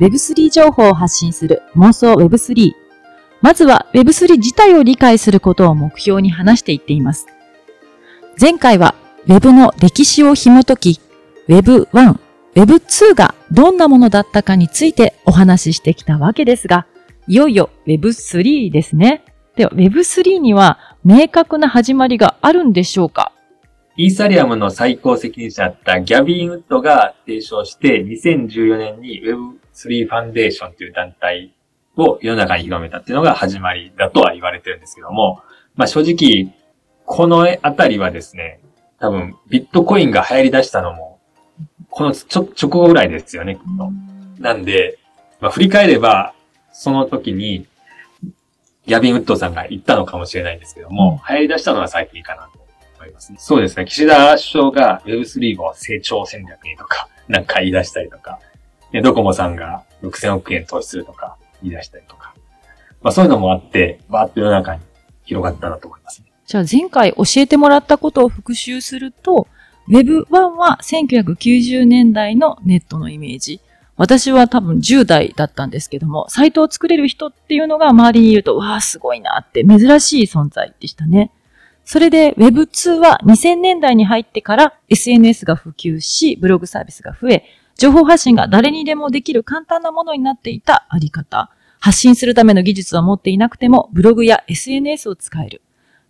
Web3 情報を発信する妄想 Web3。まずは Web3 自体を理解することを目標に話していっています。前回は Web の歴史を紐解き、Web1、Web2 がどんなものだったかについてお話ししてきたわけですが、いよいよ Web3 ですね。では Web3 には明確な始まりがあるんでしょうか？イーサリアムの最高責任者だったギャビン・ウッドが提唱して2014年に Web3 ファンデーションという団体を世の中に広めたっていうのが始まりだとは言われてるんですけども、まあ正直、このあたりはですね、多分ビットコインが流行り出したのも、このちょ直後ぐらいですよね、きっと。なんで、まあ振り返れば、その時に、ギャビン・ウッドさんが言ったのかもしれないんですけども、流行り出したのは最近かなと思いますね。そうですね。岸田首相が Web3 を成長戦略にとか、なんか言い出したりとか、でドコモさんが6000億円投資するとか言い出したりとか、まあそういうのもあって、バーッと世の中に広がったなと思いますね。じゃあ前回教えてもらったことを復習すると、Web1 は1990年代のネットのイメージ。私は多分10代だったんですけども、サイトを作れる人っていうのが周りにいると、わあ、すごいなって珍しい存在でしたね。それで Web2 は2000年代に入ってから SNS が普及し、ブログサービスが増え、情報発信が誰にでもできる簡単なものになっていたあり方。発信するための技術は持っていなくても、ブログや SNS を使える。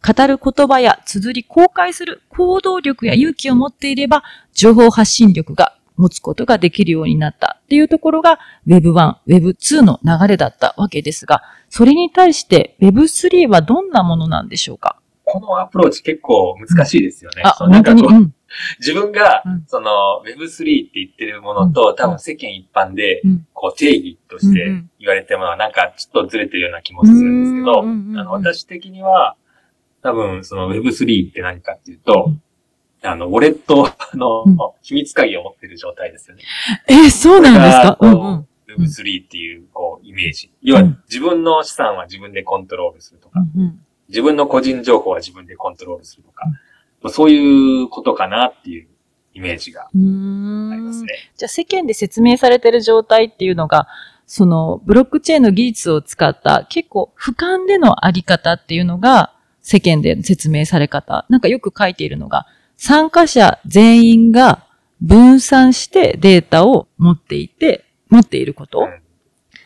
語る言葉や綴り公開する行動力や勇気を持っていれば、情報発信力が持つことができるようになったっていうところが Web1、Web2 の流れだったわけですが、それに対して Web3 はどんなものなんでしょうか？このアプローチ結構難しいですよね。なんかこううん。自分がうん、その Web3 って言ってるものと、うん多分世間一般でうん、こう定義としてうんうん。言われてるものはなんかちょっとずれてるような気もするんですけど、うんうんうんうん。あの私的には、多分その Web3 って何かっていうと、うん。あの、ウォレットのうん。秘密鍵を持ってる状態ですよね。え、そうなんですか？これがうん。うん。こう Web3 っていう、こう、イメージ。要はうん、自分の資産は自分でコントロールするとか、うん自分の個人情報は自分でコントロールするとかうん、まあそういうことかなっていうイメージが。ありますね。じゃあ世間で説明されてる状態っていうのが、そのブロックチェーンの技術を使った結構俯瞰でのあり方っていうのが世間で説明され方。なんかよく書いているのが、参加者全員が分散してデータを持っていて、持っていること。うん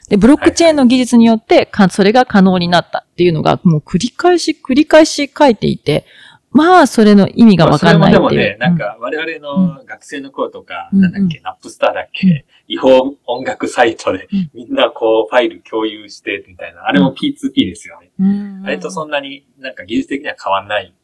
で、ブロックチェーンの技術によってか、それが可能になったっていうのが、もう繰り返し繰り返し書いていて、まあ、それの意味がわかんないっていう。まあそれもでもね、なん。うんか我々の学生の頃とか、うんなんだっけ、ナップスターだっうん。け、違法音楽サイトでうん。みんなこうファイル共有してみたいな、あれも P2P ですよね。うん。あれとそんなになんか技術的には変わんない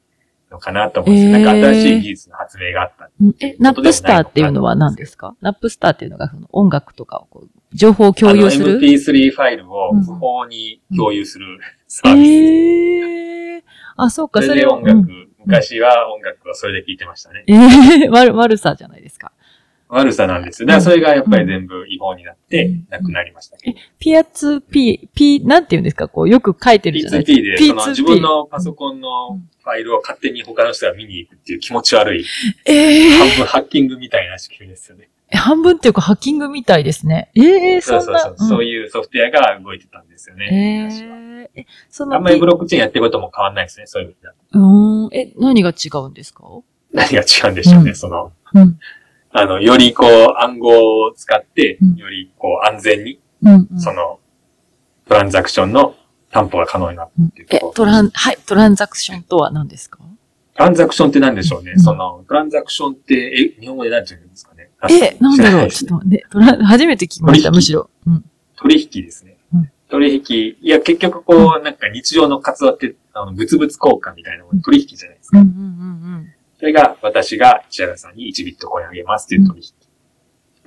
のかなと思うんですよ。なんか新しい技術の発明があった。うんえ、ナップスターっていうのは何ですか？ナップスターっていうのがその音楽とかをこう情報を共有する？あの MP3 ファイルを不法に共有するサえービス。えー。あ、そうか、そそれで音楽、うん昔は音楽はそれで聴いてましたね。ええ悪、悪さじゃないですか。悪さなんですよ。だからそれがやっぱり全部違法になってうんなくなりましたけど。ピアツー P、P、なんて言うんですか？こう、よく書いてるじゃないです P2P で、か。その自分のパソコンのファイルを勝手に他の人が見に行くっていう気持ち悪い、ええ半分ハッキングみたいな仕組みですよね。半分っていうかハッキングみたいですね。ええそんな。そうそうそう。そういうソフトウェアが動いてたんですよね。えええ、そのあんまりブロックチェーンやってることも変わんないですね、そういう意味では。うーん。え、何が違うんですか？何が違うんでしょうね、うんその、うん。あの、よりこう暗号を使ってうん、よりこう安全に、うん、うん。その、トランザクションの担保が可能になるっていうとえころ、トラン、はい、トランザクションとは何ですか？トランザクションって何でしょうね、うん。その、トランザクションって、え、日本語で何て言うんですかね？え、なんだろう？ちょっと待って、トラン、初めて聞きました、むしろ。うん。取引ですね。うん。取引、いや、結局こう、なんか日常の活動って、あの、物々交換みたいなもの取引じゃないですうん、うか。ん、うん、それが、私が石原さんに1ビットコインあげますっていう取引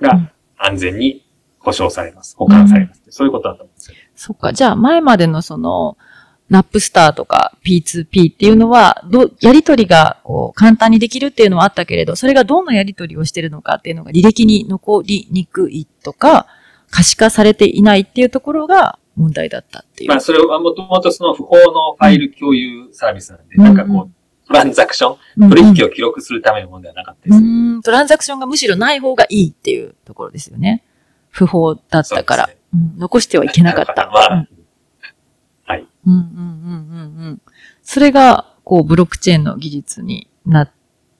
うんが安全に保証されます。保管されます。そういうことだと思うんですよ。そっか。じゃあ、前までのその、ナップスターとか P2P っていうのは、ど、やりとりが、こう、簡単にできるっていうのはあったけれど、それがどんなやりとりをしてるのかっていうのが履歴に残りにくいとか、可視化されていないっていうところが問題だったっていう。まあ、それはもともとその不法のファイル共有サービスなんで、うんなんかこう、トランザクション、取引を記録するためのものではなかったです。うん、トランザクションがむしろない方がいいっていうところですよね。不法だったから、ねうん残してはいけなかった。まあうんはい。うんうんうんうんうん。それが、こう、ブロックチェーンの技術にな、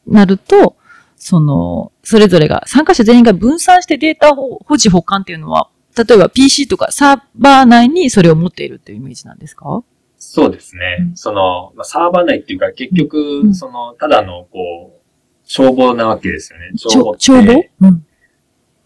なると、その、それぞれが、参加者全員が分散してデータを保持保管っていうのは、例えば PC とかサーバー内にそれを持っているっていうイメージなんですか？そうですね。うんその、まあ、サーバー内っていうか、結局、うんその、ただの、こう、帳簿なわけですよね。ちょって帳簿うん。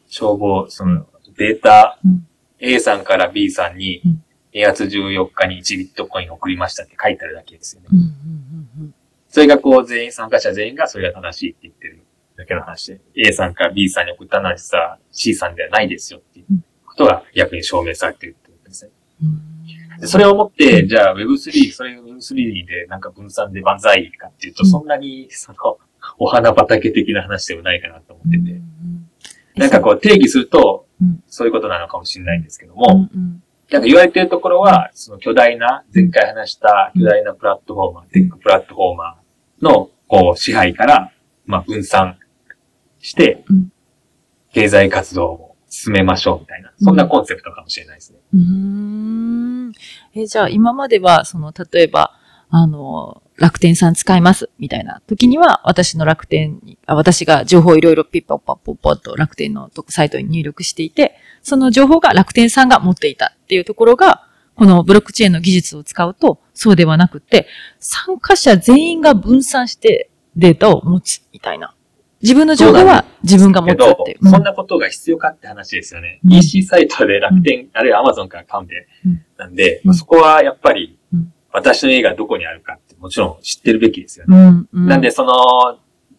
帳簿、その、データ、うん A さんから B さんにうん、2月14日に1ビットコイン送りましたって書いてあるだけですよね。うんうんうんそれがこう、全員、参加者全員がそれが正しいって言ってるだけの話で、A さんから B さんに送ったのは実は C さんではないですよっていうことが逆に証明されているってことですね。うんでそれをもって、じゃあ Web3、それが Web3 でなんか分散で万歳かっていうと、うん。そんなに、その、お花畑的な話でもないかなと思ってて、うん。なんかこう定義するとうん、そういうことなのかもしれないんですけどうも、なんか言われてるところは、その巨大な、前回話した巨大なプラットフォーマー、テックプラットフォーマーの、こう、支配から、まあ分散してうん、経済活動を進めましょうみたいな、そんなコンセプトかもしれないですね。うーん。え、じゃあ今までは、その、例えば、あの、楽天さん使います、みたいな時には、私の楽天に、あ私が情報をいろいろピッポッパッポッポッと楽天のサイトに入力していて、その情報が楽天さんが持っていたっていうところが、このブロックチェーンの技術を使うと、そうではなくて、参加者全員が分散してデータを持つ、みたいな。自分の情報は自分が持つっていう。うんそんなことが必要かって話ですよね。うん。EC サイトで楽天、あるいは Amazon から買うんで、うん。なん。で、うんまあそこはやっぱりうん、私の家がどこにあるかってもちろん知ってるべきですよね。うん。うん。なんで、その、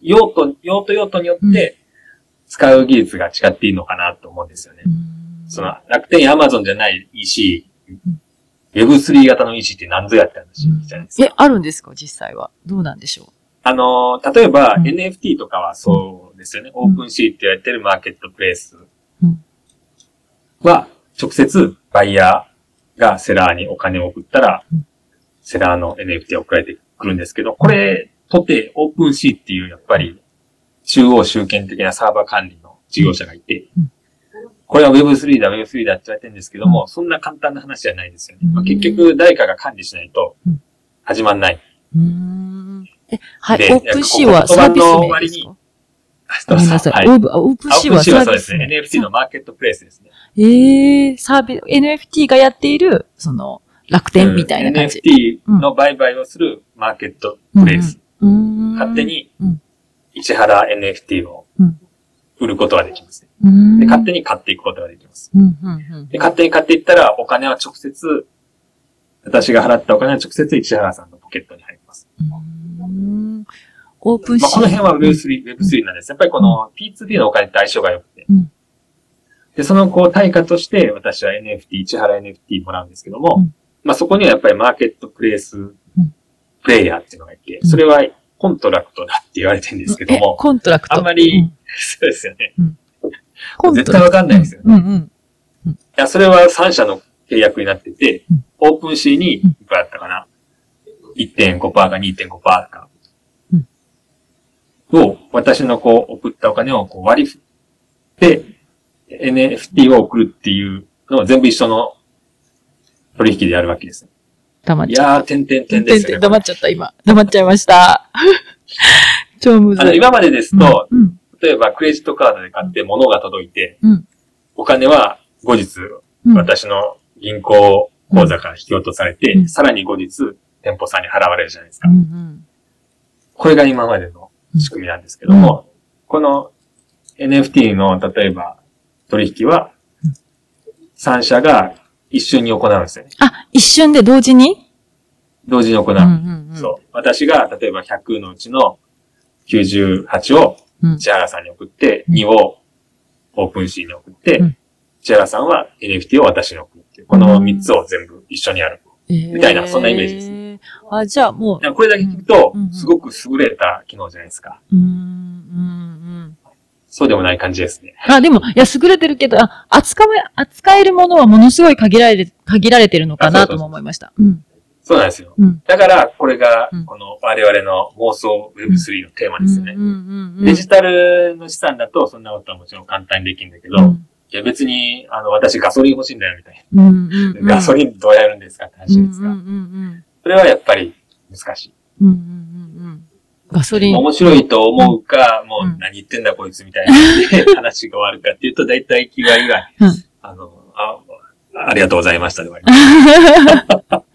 用途、用途用途によって、使う技術が違っていいのかなと思うんですよね。うん。その、楽天や Amazon じゃない EC、Web3 型の EC って何ぞやって話じゃないですか。え、あるんですか？実際は。どうなんでしょあの、例えば、うん。NFT とかはそうですよね。オープンシーって言われてるマーケットプレイスうん。は、直接バイヤーがセラーにお金を送ったらうん、セラーの NFT が送られてくるんですけど、これとて OpenSea っていうやっぱり中央集権的なサーバー管理の事業者がいてうん、これは Web3 だ、Web3 だって言われてるんですけども、そんな簡単な話じゃないですよね。まあ、うん結局誰かが管理しないとうん。始まんない。え、はい、で OpenSea はサービス名ですか？ごめんなさい。はいオープン OpenSea は OpenSea サはそうですね。ービス名。NFT のマーケットプレイスですね。ええサービス、NFT がやっている、その、楽天みたいな感じ。NFT の売買をするマーケットプレイス。うーん勝手。にうん、市原 NFT をうん売ることができますね。うーんで勝手に買っていくことができます。うん、うん、うん。で勝手に買っていったら、お金は直接、私が払ったお金は直接市原さんのポケットに入ります。うーんオープンシまあ、ー。この辺は Web3、Web3 なんです。やっぱりこの P2P のお金って相性が良くてうん。で、そのこう対価として私は NFT、市原 NFT もらうんですけども、うんまあそこにはやっぱりマーケットプレイスんプレイヤーっていうのがいて、うんそれはコントラクトだって言われてるんですけどえも、コントラクト。あんまりうんそうですよね。絶対わかんないですよねうん、うん。いや、それは3社の契約になっててうん、 OpenSea にいくらだったかな ?1.5% か2.5%か。うんを、私のこう、送ったお金をこう割り振って、NFT を送るっていうのを全部一緒の取引でやるわけです。い黙っちゃっやー、点々た。点ですよね。黙っちゃった、今。黙っちゃいました。超むずあの、い。今までですと、うん、例えばクレジットカードで買って物が届いて、うんお金は後日、うん。私の銀行口座から引き落とされて、うんさらに後日、店舗さんに払われるじゃないですか。うん、うん。これが今までの仕組みなんですけども、この NFT の例えば取引はうん、3社が一瞬に行うんですよね。あ、一瞬で同時に？同時に行う。うん、うん、うん。そう。私が例えば100のうちの98をうん。千原さんに送って、うん2をオープンシーに送ってうん、千原さんは NFT を私に送るっていう。この3つを全部一緒にやる。みたいなそんなイメージですね。あ、じゃあもうこれだけ聞くとすごく優れた機能じゃないですか。うん、うん、うん。そうでもない感じですね。あ、でも、いや、優れてるけど、あ、扱え、扱えるものはものすごい限られて、限られてるのかなとも思いました。うん。そうなんですよ。うん。だから、これがうん、この我々の妄想 Web3 のテーマですよね。デジタルの資産だと、そんなことはもちろん簡単にできるんだけど、うんいや別に、あの、私ガソリン欲しいんだよ、みたいうんうんうな。ん。ガソリンどうやるんですかって話うんですが。うんうんうん。それはやっぱり難しい。うんうんうんうん。ガソリン。面白いと思うか、もうんう何言ってんだこいつみたいな 話が終わるかっていうと、だいたい9割ぐらい、うんあの、あ、ありがとうございましたで終わります。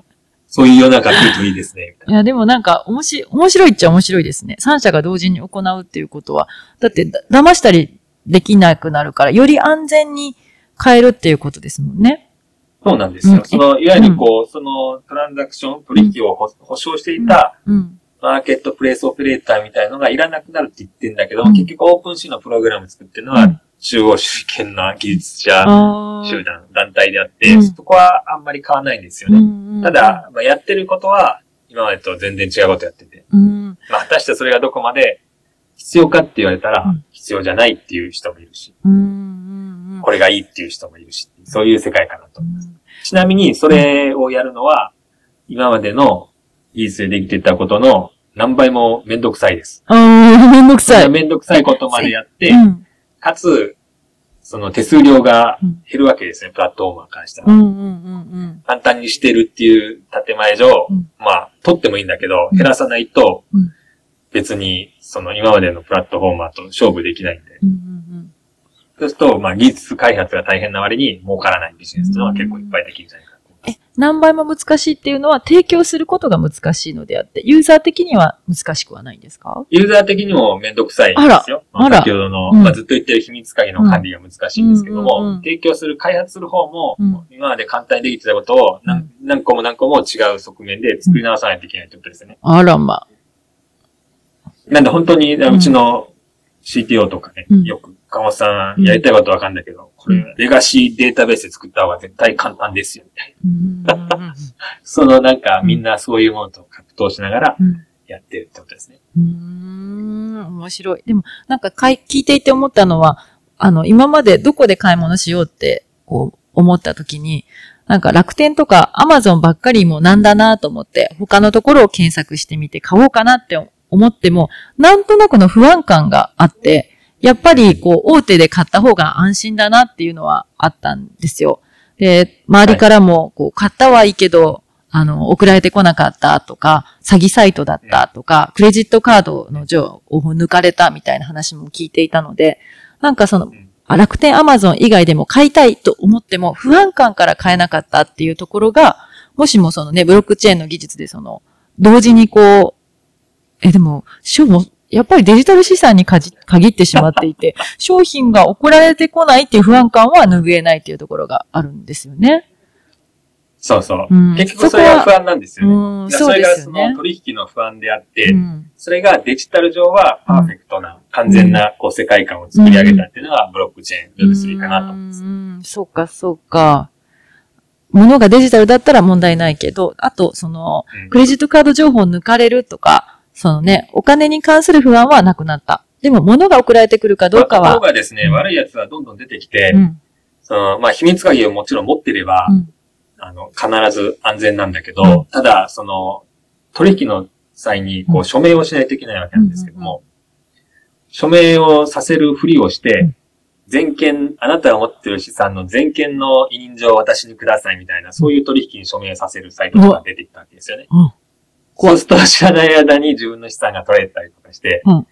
そういう世の中来るといいですね、いや、でもなんか、おもし、面白いっちゃ面白いですね。三者が同時に行うっていうことは。だって、だ騙したりできなくなるから、より安全に変えるっていうことですもんね。そうなんですよ。うんその、いわゆるこう、そのトランザクション、取引をほ保証していたうん。マーケットプレイスオペレーターみたいのがいらなくなるって言ってんだけど、うん結局オープンシーのプログラム作ってるのはうん、中央集権の技術者あ集団、団体であって、うんそこはあんまり変わらないんですようね。んただ、、まあ、やってることは、今までと全然違うことやってて。うん。まあ、果たしてそれがどこまで必要かって言われたらうん、必要じゃないっていう人もいるし。これがいいっていう人もいるし、そういう世界かなと思います。ちなみに、それをやるのは、今までの技術でできてたことの何倍もめんどくさいです。ああ、めんどくさい。めんどくさいことまでやってう、ん。かつ、その手数料がうん減るわけですね、プラットフォーマーに関しては。うんうんうん簡単にしてるっていう建前上、うんまあ、取ってもいいんだけど、うん減らさないとうん、別に、その今までのプラットフォーマーと勝負できないんで。うん。うんうんそうすると、まあ、技術開発が大変な割に儲からないビジネスっていうのは結構いっぱいできるんじゃないかなと思います。え、何倍も難しいっていうのは提供することが難しいのであって、ユーザー的には難しくはないんですか？ユーザー的にもめんどくさいんですよ。あらあら先ほどの、うんまあ、ずっと言ってる秘密鍵の管理が難しいんですけども、うんうんうんうん提供する、開発する方も、うん今まで簡単にできてたことを何,、うん何個も何個も違う側面で作り直さないといけないってことですよね。あらま。なんで本当に、うちの CTO とかね、うんよく、岡本さんやりたいことわかんだけど、これ、レガシーデータベースで作った方が絶対簡単ですよ、みたいな。うん。そのなん。か、みん。なそういうものと格闘しながらうん。やってるってことですね。うーん、面白い。でも、なん。かかい聞いていて思ったのは、あの、今までどこで買い物しようって、こう、思った時に、なん。か楽天とかアマゾンばっかりもなん。だなと思って、他のところを検索してみて買おうかなって思っても、なん。となくの不安感があって、やっぱりこう、大手で買った方が安心だなっていうのはあったんですよ。で、周りからも、こう、買ったはいいけど、あの、送られてこなかったとか、詐欺サイトだったとか、クレジットカードの情を抜かれたみたいな話も聞いていたので、なんかその楽天アマゾン以外でも買いたいと思っても不安感から買えなかったっていうところが、もしもそのね、ブロックチェーンの技術でその、同時にこう、え、でも、しょも、やっぱりデジタル資産にかじ限ってしまっていて、商品が送られてこないっていう不安感は拭えないっていうところがあるんですよね。そうそう。うん結局それが不安なんですよね。そうでれがその。取引の不安であって、うんそれがデジタル上はパーフェクトな、完全なこう世界観を作り上げたっていうのがブロックチェーン Web3 かなと思います。うん、そうか、そうか。ものがデジタルだったら問題ないけど、あと、その、うんクレジットカード情報を抜かれるとか、そのね、お金に関する不安はなくなった。でも、物が送られてくるかどうかは、がですね、悪い奴はどんどん出てきて、うん、その、まあ、秘密鍵をもちろん持ってれば、うん。あの、必ず安全なんだけど、うん。ただ、その、取引の際に、こう署名をしないといけないわけなんですけども、署名をさせるふりをして、うん。全権、あなたが持ってる資産の全権の委任状を私にくださいみたいな、そういう取引に署名させるサイトとか出てきたわけですよね。うんそうすると知らない間に自分の資産が取れたりとかして、うん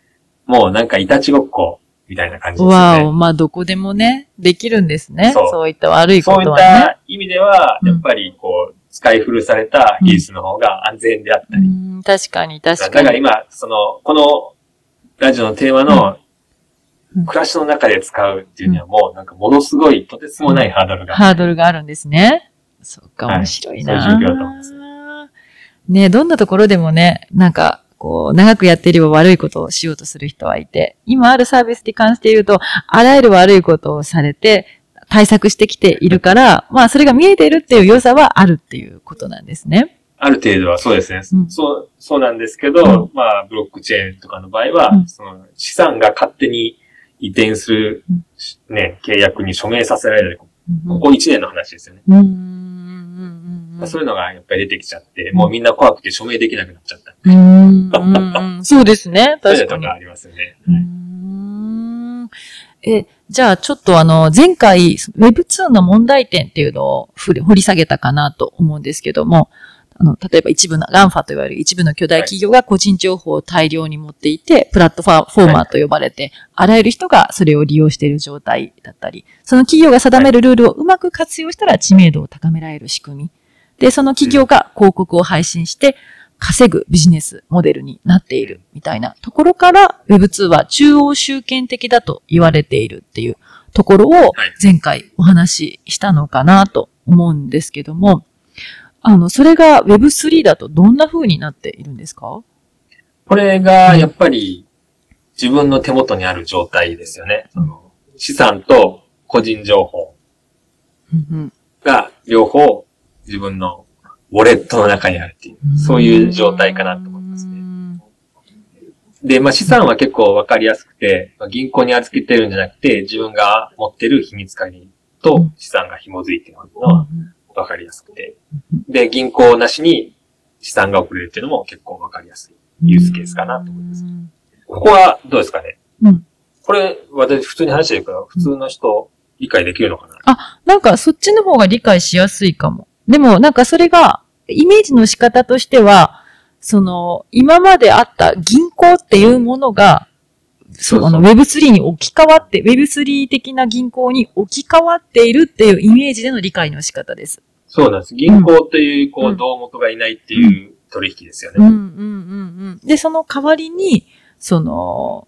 もうなんかいたちごっこみたいな感じですね。わお、まあ、どこでもね、できるんですね。そういった悪いことはそういっ。た意味では、やっぱりこう、使い古された技術の方が安全であったり。うん、確かに、確かに。だから今、その、このラジオのテーマの暮らしの中で使うっていうにはもうなんかものすごいとてつもないハードルが。ハードルがあるんですね。そうか、面白いな、そういう状況だと思いますねどんなところでもね、なんか、こう、長くやっていれば悪いことをしようとする人はいて、今あるサービスに関して言うと、あらゆる悪いことをされて、対策してきているから、まあ、それが見えているっていう良さはあるっていうことなんですね。ある程度はそうですね。うんそう、そうなんですけど、うんまあ、ブロックチェーンとかの場合は、うんその資産が勝手に移転する、ね、契約に署名させられる。ここ1年の話ですよね。うん。うん。そういうのがやっぱり出てきちゃって、もうみんな怖くて署名できなくなっちゃった。うんそうですね。そういう確かにのとか。ありますよね。うーんえ、じゃあちょっとあの、前回 Web2 の問題点っていうのを掘り下げたかなと思うんですけども、あの、例えば一部の、ガンファと言われる一部の巨大企業が個人情報を大量に持っていて、プラットフォーマーと呼ばれて、あらゆる人がそれを利用している状態だったり、その企業が定めるルールをうまく活用したら知名度を高められる仕組み。で、その企業が広告を配信して、稼ぐビジネスモデルになっているみたいなところから Web2 は中央集権的だと言われているっていうところを前回お話ししたのかなと思うんですけども、あの、それが Web3 だとどんな風になっているんですか？これがやっぱり自分の手元にある状態ですよね。その資産と個人情報が両方自分のウォレットの中にあるっていう、そういう状態かなと思いますね。で、まあ資産は結構わかりやすくて、まあ、銀行に預けてるんじゃなくて、自分が持ってる秘密鍵と資産が紐づいてるのはわかりやすくて。で、銀行なしに資産が送れるっていうのも結構わかりやすいユースケースかなと思います。ここはどうですかね、うん、これ、私普通に話してるから、普通の人理解できるのかな、あ、なんかそっちの方が理解しやすいかも。でも、なんかそれが、イメージの仕方としては、その、今まであった銀行っていうものが、その Web3 に置き換わって、Web3 的な銀行に置き換わっているっていうイメージでの理解の仕方です。そうなんです。銀行という、こう、胴元がいないっていう取引ですよね。うんうんうんうん。で、その代わりに、その、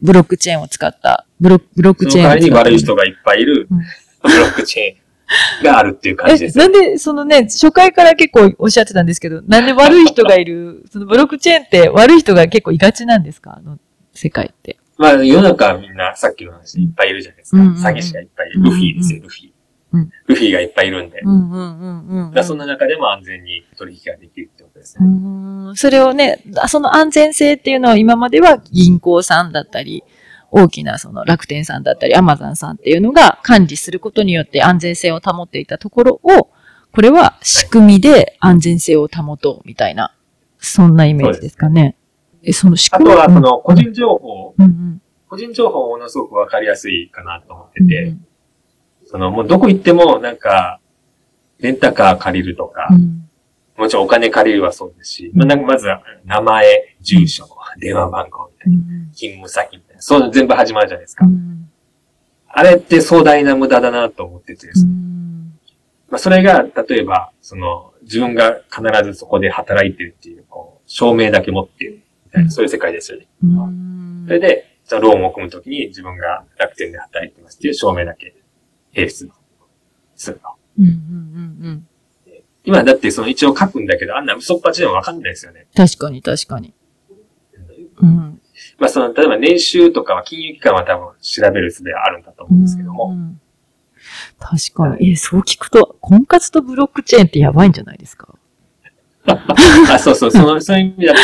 ブロックチェーンを使った、ブロブロックチェーンその代わりに悪い人がいっぱいいる、ブロックチェーン。があるっていう感じです、なんで、そのね、初回から結構おっしゃってたんですけど、なんで悪い人がいる、そのブロックチェーンって悪い人が結構いがちなんですか？あの世界って。まあ、世の中はみんなさっきの話いっぱいいるじゃないですか。うんうん、詐欺師がいっぱいいる。ルフィですよ、ルフィ。うん、ルフィがいっぱいいるんで。うんうんうんうん、そんな中でも安全に取引ができるってことですね。うんそれをね、その安全性っていうのは今までは銀行さんだったり、大きなその楽天さんだったり、アマゾンさんっていうのが管理することによって安全性を保っていたところを、これは仕組みで安全性を保とうみたいな、そんなイメージですかね。え、その仕組みあとはその個人情報、うんうん、個人情報ものすごくわかりやすいかなと思ってて、うん、そのもうどこ行ってもなんか、レンタカー借りるとか、うん、もちろんお金借りるはそうですし、まあ、まずは名前、住所、電話番号みたいな、勤務先みたいな、そう全部始まるじゃないですか。あれって壮大な無駄だなと思っててですね。まあ、それが、例えば、その、自分が必ずそこで働いてるっていう、こう、証明だけ持ってるみたいな、そういう世界ですよね。それで、そのローンを組むときに自分が楽天で働いてますっていう証明だけ提出するの。今だってその一応書くんだけど、あんな嘘っぱちでもわかんないですよね。確かに確かに。うん。まあその、例えば年収とかは金融機関は多分調べる術はあるんだと思うんですけども。うん、確かに。えそう聞くと、婚活とブロックチェーンってやばいんじゃないですか？あそうそう、その、そういう意味だと、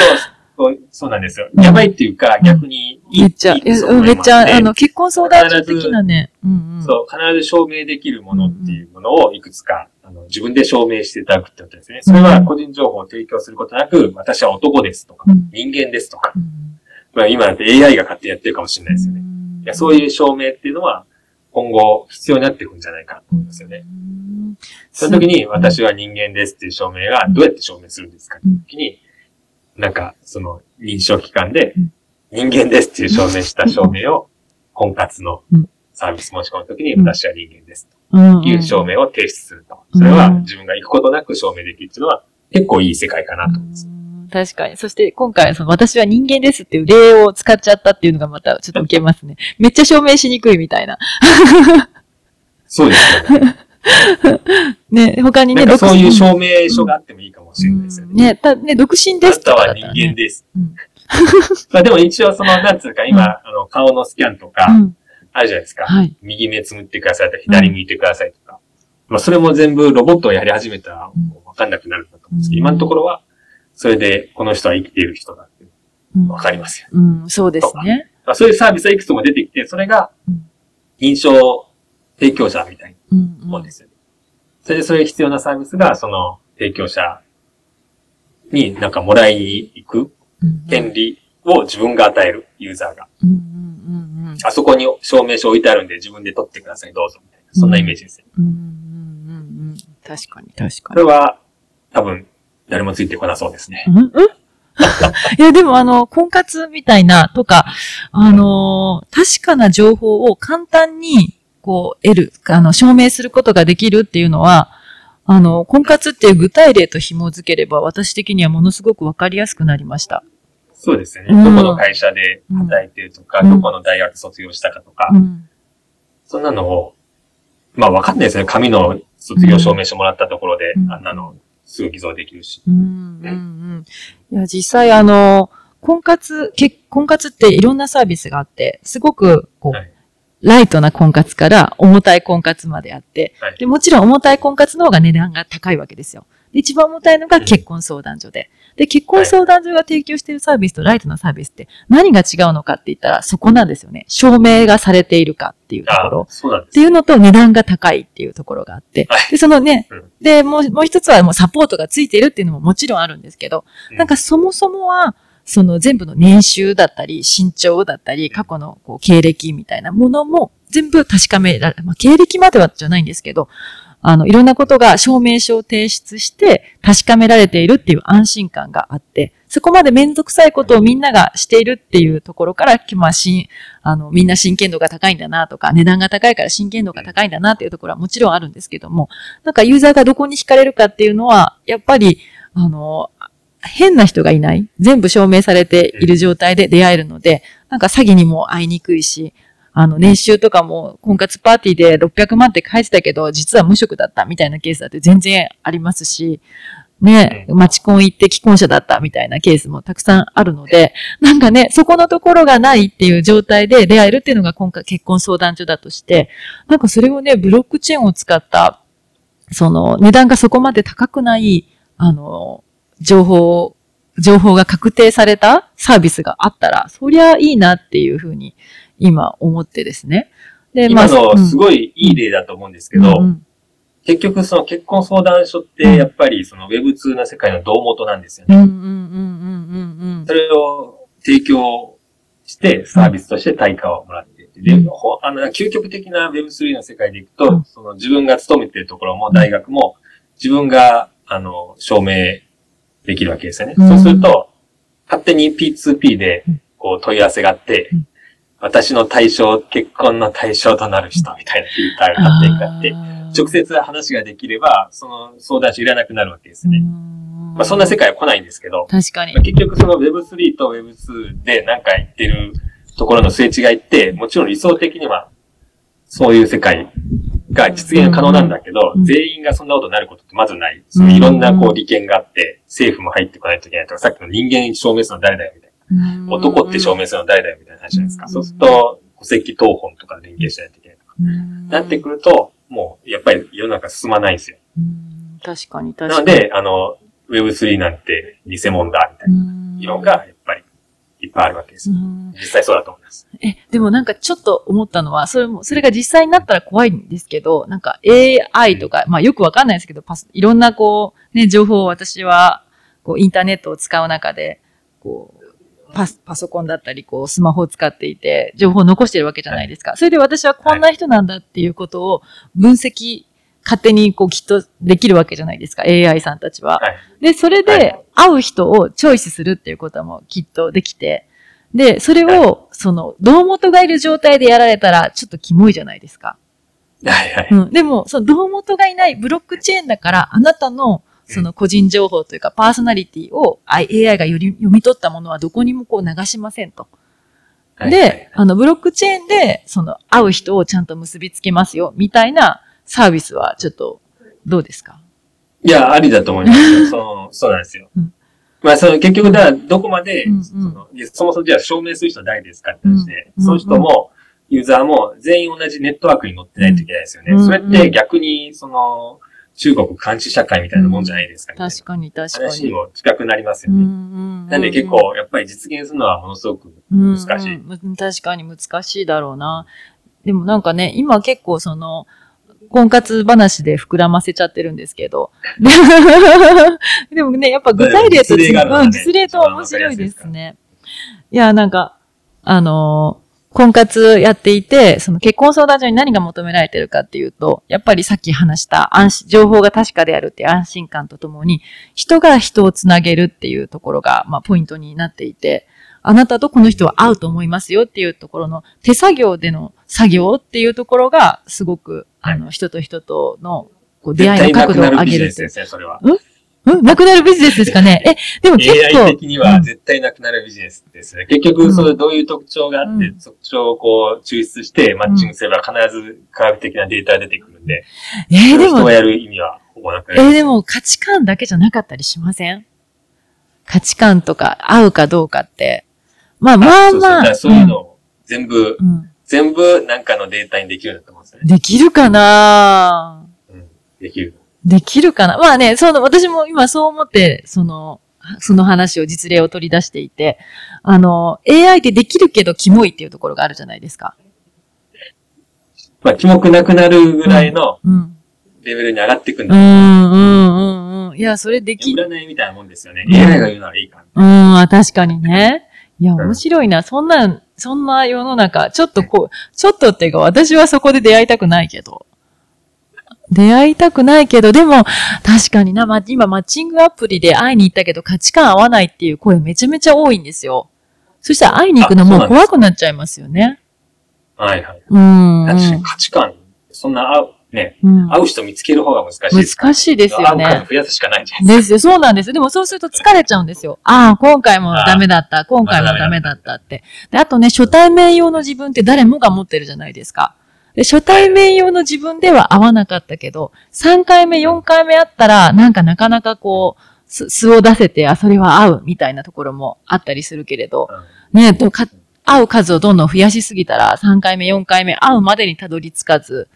そうなんですよ。やばいっていうか、逆にいい。めっちゃ、いいめっちゃ、あの、結婚相談所的なね。うんうん、そう、必ず証明できるものっていうものをいくつか、あの自分で証明していただくってことですね。それは個人情報を提供することなく、私は男ですとか、人間ですとか、まあ今だって AI が勝手にやってるかもしれないですよね。いやそういう証明っていうのは、今後必要になっていくんじゃないかと思いますよね。その時に私は人間ですっていう証明がどうやって証明するんですかって時に、なんかその認証機関で人間ですっていう証明した証明を婚活のサービス申し込む時に私は人間ですという証明を提出すると。それは自分が行くことなく証明できるっていうのは結構いい世界かなと思います。確かに。そして今回、その私は人間ですっていう例を使っちゃったっていうのがまたちょっと受けますね。めっちゃ証明しにくいみたいな。そうですよね。ね、他にね、そういう証明書があってもいいかもしれないですよね。ね、たね、独身ですとか、ね、あなたは人間です。うん、まあでも一応その、なんつうか、今、うん、あの、顔のスキャンとか、あるじゃないですか。はい、右目つむってくださいとか、左向いてくださいとか。まあそれも全部ロボットをやり始めたら、わかんなくなるんだと思うんですけど、今のところは、それで、この人は生きている人だって、わかりますよ、うん。うん、そうですね。そういうサービスはいくつも出てきて、それが、認証提供者みたいなもんですよね。それで、そういう必要なサービスが、その、提供者になんかもらいに行く権利を自分が与える、ユーザーが。うん。あそこに証明書置いてあるんで自分で取ってください、どうぞ、みたいな。そんなイメージですね。うんうんうんうん。確かに、確かこれは、多分、誰もついてこなそうですね。に。うんうん いや、でもあの、婚活みたいなとか、あのー確かな情報を簡単に、こう、得る、あの、証明することができるっていうのは、あの、婚活っていう具体例と紐づければ、私的にはものすごくわかりやすくなりました。そうですよね。うんどこの会社で働いてるとか、うんどこの大学卒業したかとか、うん。そんなのを、まあわかんないですね。紙の卒業証明書もらったところで、うんあんなのすぐ偽造できるし。うん、うん、うん。いや、実際あの、婚活、結婚活っていろんなサービスがあって、すごく、こう、はいライトな婚活から重たい婚活まであって、はいで、もちろん重たい婚活の方が値段が高いわけですよ。で一番重たいのが結婚相談所で。で、結婚相談所が提供しているサービスとライトなサービスって何が違うのかって言ったらそこなんですよね。証明がされているかっていうとこあろ。そうなんですっていうのと値段が高いっていうところがあってはい。で、そのねうん、で、もう、もう一つはもうサポートがついているっていうのももちろんあるんですけど、うんなんかそもそもは、その全部の年収だったり、身長だったり、過去のこう経歴みたいなものも全部確かめられ、まあ、経歴まではじゃないんですけど、あの、いろんなことが証明書を提出して確かめられているっていう安心感があって、そこまでめんどくさいことをみんながしているっていうところから、まあ、しん、あの、みんな真剣度が高いんだなとか、値段が高いから真剣度が高いんだなっていうところはもちろんあるんですけども、なんかユーザーがどこに惹かれるかっていうのは、やっぱり、あの、変な人がいない。全部証明されている状態で出会えるので、なんか詐欺にも会いにくいし、あの、年収とかも婚活パーティーで600万って書いてたけど、実は無職だったみたいなケースだって全然ありますし、ね、マチコン行って既婚者だったみたいなケースもたくさんあるので、なんかね、そこのところがないっていう状態で出会えるっていうのが今回結婚相談所だとして、なんかそれをね、ブロックチェーンを使った、その値段がそこまで高くない、あの、情報、情報が確定されたサービスがあったら、そりゃいいなっていうふうに今思ってですね。で、今のうん。すごいいい例だと思うんですけど、うんうん。結局その結婚相談所ってやっぱりその Web2 の世界の胴元なんですよね。それを提供してサービスとして対価をもらっていて、で、あの、究極的な Web3 の世界でいくと、うん。その自分が勤めているところも大学も自分が、あの、証明できるわけですよね。うん。そうすると、勝手に P2P でうん、こう問い合わせがあって、うん私の対象、結婚の対象となる人みたいなフィルターが勝手にかかって、直接話ができれば、その相談所いらなくなるわけですうね。んまあそんな世界は来ないんですけど、確かにまあ。結局その Web3 と Web2 でなんか言ってるところのすれ違いって、もちろん理想的にはそういう世界が実現可能なんだけど、うん全員がそんなことになることってまずない。そのいろんなこう利権があって、政府も入ってこないといけないとか、さっきの人間証明するの誰だよみたいな。男って証明するの誰だよみたいな話じゃないですか。うんそうすると、戸籍謄本とか連携しないといけないとか。なってくると、もうやっぱり世の中進まないんですよ。うん確かに確かに。なので、あの、Web3 なんて偽物だみたいなうん色がやっぱりいっぱいあるわけです実際そうだと思います。え、でもなんかちょっと思ったのは、それも、それが実際になったら怖いんですけど、なんか AI とか、まあよくわかんないですけど、パス、いろんなこう、ね、情報を私は、こう、インターネットを使う中で、こう、パス、パソコンだったり、こう、スマホを使っていて、情報を残してるわけじゃないですか。それで私はこんな人なんだっていうことを分析、勝手にこう、きっとできるわけじゃないですか、AI さんたちは。はい。で、それはで、会う人をチョイスするっていうこともきっとできて、で、それはを、その、胴元がいる状態でやられたら、ちょっとキモいじゃないですか。はいはい。うん。でも、その、胴元がいないブロックチェーンだから、あなたの、その個人情報というか、パーソナリティを AI がより読み取ったものはどこにもこう流しませんと。はいで、、あの、ブロックチェーンで、その、会う人をちゃんと結びつけますよ、みたいなサービスは、ちょっと、どうですか？いや、ありだと思いますよ。その そうなんですよ。うんまあ、その結局、だどこまで、うんうんそのそもそもじゃあ証明する人は誰ですかって話で、うんその人も、ユーザーも全員同じネットワークに乗ってないといけないですよね。うんそれって逆に、その、中国監視社会みたいなもんじゃないですか、みたいな確かに、確か話にに。も近くなりますよね。んなんで結構、やっぱり実現するのはものすごく難しい。うんうん確かに難しいだろうな。でもなんかね、今結構その、婚活話で膨らませちゃってるんですけど。で でもね、やっぱ具体例とねうん実例と面白いですね。いや、なんか、あのー婚活やっていて、その結婚相談所に何が求められてるかっていうと、やっぱりさっき話した安心、情報が確かであるっていう安心感とともに、人が人をつなげるっていうところが、まあ、ポイントになっていて、あなたとこの人は合うと思いますよっていうところの手作業での作業っていうところが、すごく、あの、人と人とのこう出会いの角度を上げるっていう。ですね、それは。うんなくなるビジネスですかね？え、でも結 AI 構。的には絶対なくなるビジネスですね。結局、それどういう特徴があって、うん特徴をこう抽出してマッチングすれば必ず科学的なデータが出てくるんで、えーでも人が、やる意味はほぼなくなる。えーでも価値観だけじゃなかったりしません？価値観とか合うかどうかって。まあまあまあ。からそういうのを全部、うんうん全部なんかのデータにできるんだと思うんですよね。できるかな？うん、できる。できるかな？まあね、その、私も今そう思って、その、その話を実例を取り出していて、あの、AI ってできるけどキモいっていうところがあるじゃないですか。まあ、キモくなくなるぐらいのうん。レベルに上がっていくんだ。うん、うん、うん、うん。いや、それでき、占いみたいなもんですよね。うん AI が言うならいいから。うん、あ確かにね。いや、ん面白いな。そんな、そんな世の中、ちょっとこう、ちょっとっていうか、私はそこで出会いたくないけど。出会いたくないけど、でも、確かにな、ま、今マッチングアプリで会いに行ったけど価値観合わないっていう声めちゃめちゃ多いんですよ。そしたら会いに行くのも怖くなっちゃいますよね。はいはい。うん、うん。確かに価値観、そんな合う、ね、うん会う人見つける方が難しい。難しいですよね会う数増やすしかないじゃないですですよ。そうなんですよ。でもそうすると疲れちゃうんですよ。ああ、今回もダメだった。今回もダメだったって。で、あとね、初対面用の自分って誰もが持ってるじゃないですか。で、初対面用の自分では合わなかったけど、3回目、4回目あったら、なんかなかなかこう、す素を出せて、あ、それは合うみたいなところもあったりするけれど、か。ね、とか、会う数をどんどん増やしすぎたら、3回目、4回目、会うまでにたどり着かず、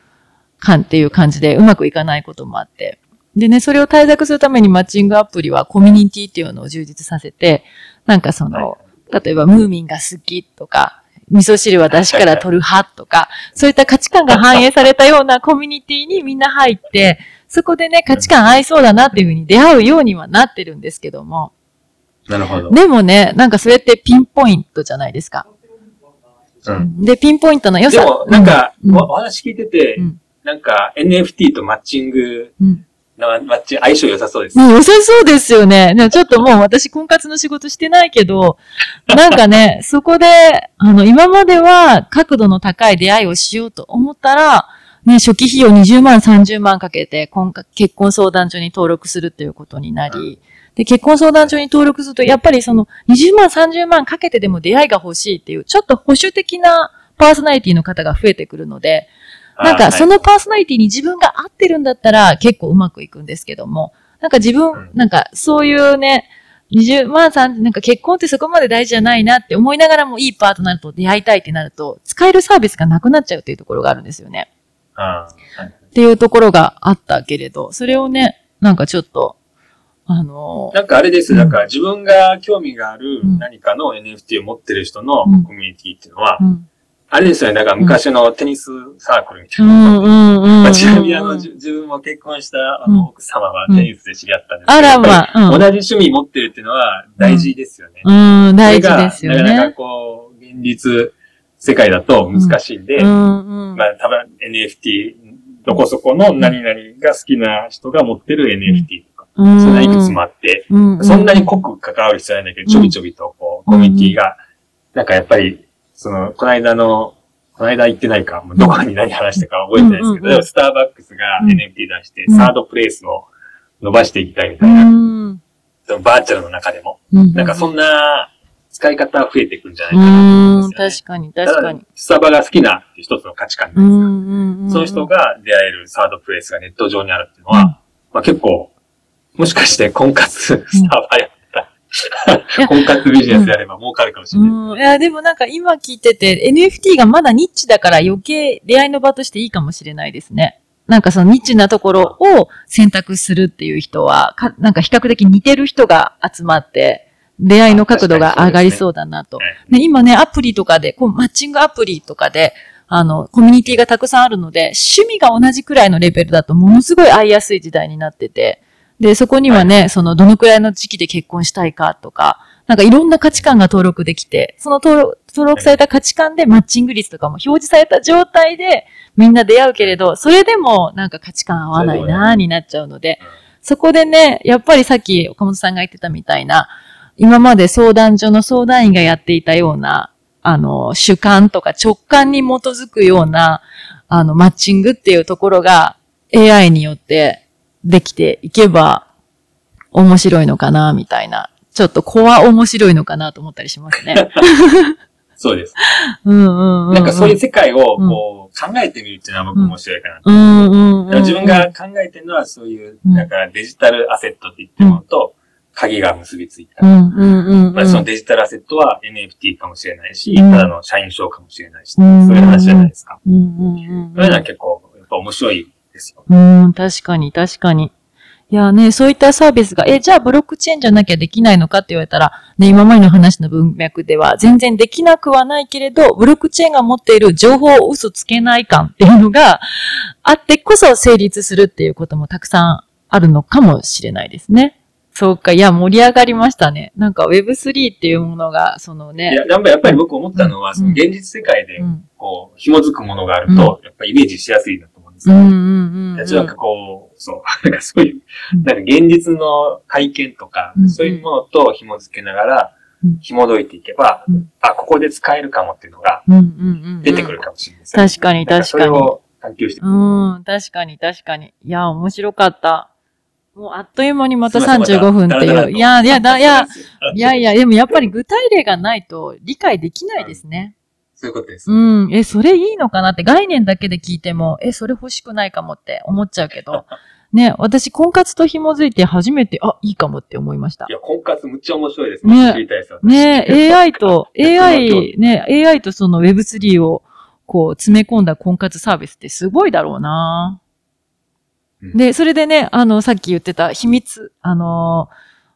かんっていう感じでうまくいかないこともあって。でね、それを対策するためにマッチングアプリはコミュニティっていうのを充実させて、なんかその、例えばムーミンが好きとか、味噌汁は出汁から取る派とか、そういった価値観が反映されたようなコミュニティにみんな入って、そこでね、価値観合いそうだなっていうふうに出会うようにはなってるんですけども、なるほど。でもね、なんかそれってピンポイントじゃないですか。うん。で、ピンポイントの良さ。でも、なんか、うんおお話聞いてて、うんなんか NFT とマッチングうん。のマッチ相性良さそうです。ね、良さそうですよね。でもちょっともう私婚活の仕事してないけど、なんかね、そこで、あの、今までは角度の高い出会いをしようと思ったら、ね、初期費用20万、30万かけて婚活結婚相談所に登録するっていうことになり、で、結婚相談所に登録すると、やっぱりその20万、30万かけてでも出会いが欲しいっていう、ちょっと保守的なパーソナリティの方が増えてくるので、なんか、その、のパーソナリティに自分が合ってるんだったら結構うまくいくんですけども、なんか自うん。分、なんかそういうね、20万さん、なんか結婚ってそこまで大事じゃないなって思いながらもいいパートナーと出会いたいってなると、使えるサービスがなくなっちゃうっていうところがあるんですよね。はいっていうところがあったけれど、それをね、なんかちょっと、あのーなんかあれです、うん。なんか自分が興味があるうん。何かの NFT を持ってる人のうん。コミュニティっていうのは、うん、あれですよね、だから昔のテニスサークルみたういな。ん、うん、うん。まあちなみにあの、自分も結婚したあうんの奥様はテニスで知り合ったんですけど、あらまあ、うん。同じ趣味持ってるっていうのは大事ですよね。うん、大事ですよそれがなかなかね。こう、現実世界だと難しいんで。まあ多分 NFT、どこそこの何々が好きな人が持ってる NFT とか、うん、そんないくつもあって、うん、そんなに濃く関わる必要ないんだけど、ちょびちょびとこう、コミュニティが、なんかやっぱり、その、この間の、この間行ってないか、もうどこに何話したか覚えてないですけど、うんうんうん。スターバックスがうん。NFT 出して、うん。サードプレイスを伸ばしていきたいみたういな、ん。そのバーチャルの中でも、うんなんかそんな使い方増えていくんじゃないかうなと思ん、うんですよ、ね。確かに、確かに。スタバが好きな一つの価値観うなんですが、ん、うん、うん。その人が出会えるサードプレイスがネット上にあるっていうのは、まあ結構、もしかして婚活スタバや 婚活ビジネスやれば儲かるかもしれない。うん。いや、でもなんか今聞いてて、NFT がまだニッチだから余計出会いの場としていいかもしれないですね。なんかそのニッチなところを選択するっていう人は、かなんか比較的似てる人が集まって、出会いの角度が上がりそうだなと。はいね、今ね、アプリとかで、こうマッチングアプリとかで、あの、コミュニティがたくさんあるので、趣味が同じくらいのレベルだとものすごい会いやすい時代になってて、で、そこにはね、その、どのくらいの時期で結婚したいかとか、なんかいろんな価値観が登録できて、その登録、登録された価値観でマッチング率とかも表示された状態でみんな出会うけれど、それでもなんか価値観合わないなーになっちゃうので、そこでね、やっぱりさっき岡本さんが言ってたみたいな、今まで相談所の相談員がやっていたような、あの、主観とか直感に基づくような、あの、マッチングっていうところが AI によってできていけば面白いのかな、みたいな。ちょっとコア面白いのかなと思ったりしますね。そうです。うんうんうん。なんかそういう世界をこう考えてみるっていうのは僕面白いかなと。うんうん自分が考えてるのはそういう、うんなんかデジタルアセットって言ってるのと、鍵が結びついた。うんうんうんうん。まあそのデジタルアセットは NFT かもしれないし、うんただの社員証かもしれないし、そううんいう話じゃないですか。うんうんうんそういうのは結構、やっぱ面白いですよ。うん、確かに、確かに。いやね、そういったサービスが、え、じゃあブロックチェーンじゃなきゃできないのかって言われたら、ね、今までの話の文脈では全然できなくはないけれど、ブロックチェーンが持っている情報を嘘つけない感っていうのがあってこそ成立するっていうこともたくさんあるのかもしれないですね。そうか、いや、盛り上がりましたね。なんか Web3 っていうものが、そのね、いや、やっぱり僕思ったのは、うんその現実世界でう、ん、こう、紐づくものがあると、やっぱイメージしやすいなで。うん、うん、うんうん。なんかこう、そう、なんかそういううん、なんか現実の体験とかうん、そういうものと紐づけながらうん、紐解いていけばうん、あ、ここで使えるかもっていうのがうん、うん、うん。出てくるかもしれないですよね。確かに、なん確かに。それを探求して。うん、確かに、確かに。いや、面白かった。もうあっという間にまたすいません35分っていう。いや、いや、だ、いや、いやいや、でもやっぱり具体例がないと理解できないですね。いうことです。うん。え、それいいのかなって概念だけで聞いても、え、それ欲しくないかもって思っちゃうけど。ね、私、婚活と紐づいて初めて、あ、いいかもって思いましたい。や、婚活むっちゃ面白いですねね。知りたいですよね AI と、AI、ね、AI とその Web3 をこう詰め込んだ婚活サービスってすごいだろうな。うんで、それでね、あの、さっき言ってた秘密、あの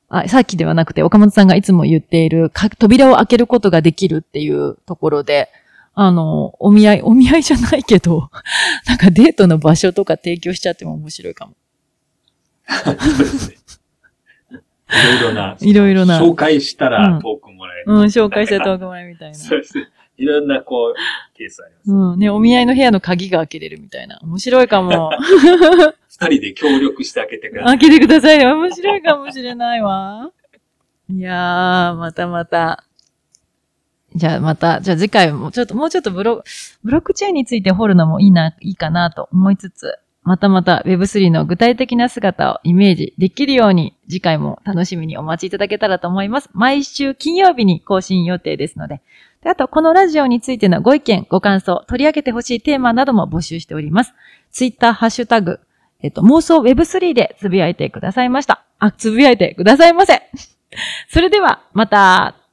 あ、さっきではなくて岡本さんがいつも言っているか扉を開けることができるっていうところで、あの、お見合い、お見合いじゃないけど、なんかデートの場所とか提供しちゃっても面白いかも。そうですね。いろいろな。いろいろな紹介したうんらトークンもらえる。うん、紹介したトーク前みたいな。そうですね。いろんな、こう、ケースあります。うん、ね、お見合いの部屋の鍵が開けれるみたいな。面白いかも。二人で協力して開けてください。開けてくださいよ。面白いかもしれないわ。いやー、またまた。じゃあまた、じゃあ次回もちょっと、もうちょっとブロ、ブロックチェーンについて掘るのもいいな、いいかなと思いつつ、またまた Web3 の具体的な姿をイメージできるように、次回も楽しみにお待ちいただけたらと思います。毎週金曜日に更新予定ですので。であと、このラジオについてのご意見、ご感想、取り上げてほしいテーマなども募集しております。ツイッター、ハッシュタグ、えっと、妄想 Web3 でつぶやいてくださいました。あ、つぶやいてくださいませ。それでは、また。